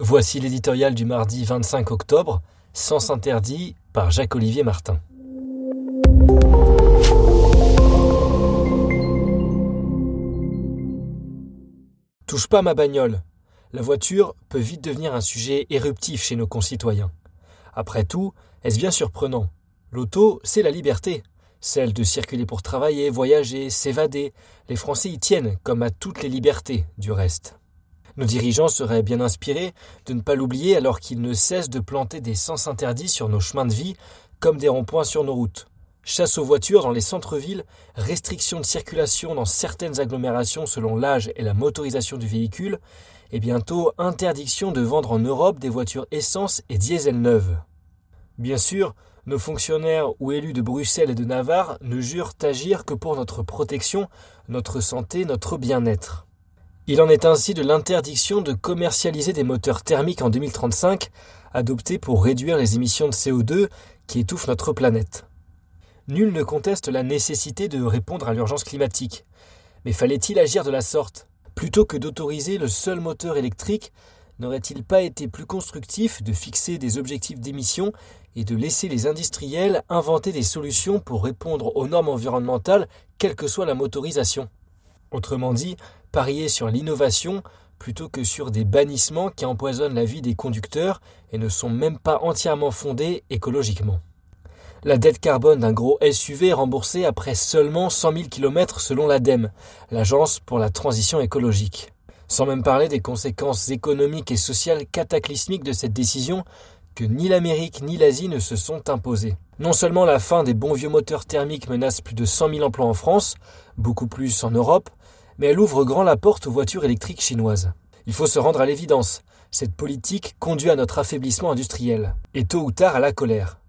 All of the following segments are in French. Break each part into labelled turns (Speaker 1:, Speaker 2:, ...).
Speaker 1: Voici l'éditorial du mardi 25 octobre, Sens interdit par Jacques-Olivier Martin. Touche pas ma bagnole. La voiture peut vite devenir un sujet éruptif chez nos concitoyens. Après tout, est-ce bien surprenant? L'auto, c'est la liberté. Celle de circuler pour travailler, voyager, s'évader. Les Français y tiennent, comme à toutes les libertés, du reste. Nos dirigeants seraient bien inspirés de ne pas l'oublier alors qu'ils ne cessent de planter des sens interdits sur nos chemins de vie, comme des ronds-points sur nos routes. Chasse aux voitures dans les centres-villes, restriction de circulation dans certaines agglomérations selon l'âge et la motorisation du véhicule, et bientôt interdiction de vendre en Europe des voitures essence et diesel neuves. Bien sûr, nos fonctionnaires ou élus de Bruxelles et de Navarre ne jurent agir que pour notre protection, notre santé, notre bien-être. Il en est ainsi de l'interdiction de commercialiser des moteurs thermiques en 2035, adoptée pour réduire les émissions de CO2 qui étouffent notre planète. Nul ne conteste la nécessité de répondre à l'urgence climatique. Mais fallait-il agir de la sorte? Plutôt que d'autoriser le seul moteur électrique, n'aurait-il pas été plus constructif de fixer des objectifs d'émission et de laisser les industriels inventer des solutions pour répondre aux normes environnementales, quelle que soit la motorisation? Autrement dit, parier sur l'innovation plutôt que sur des bannissements qui empoisonnent la vie des conducteurs et ne sont même pas entièrement fondés écologiquement. La dette carbone d'un gros SUV est remboursée après seulement 100 000 km selon l'ADEME, l'Agence pour la transition écologique. Sans même parler des conséquences économiques et sociales cataclysmiques de cette décision que ni l'Amérique ni l'Asie ne se sont imposées. Non seulement la fin des bons vieux moteurs thermiques menace plus de 100 000 emplois en France, beaucoup plus en Europe, mais elle ouvre grand la porte aux voitures électriques chinoises. Il faut se rendre à l'évidence, cette politique conduit à notre affaiblissement industriel, et tôt ou tard à la colère.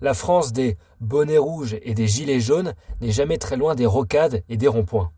Speaker 1: La France des bonnets rouges et des gilets jaunes n'est jamais très loin des rocades et des ronds-points.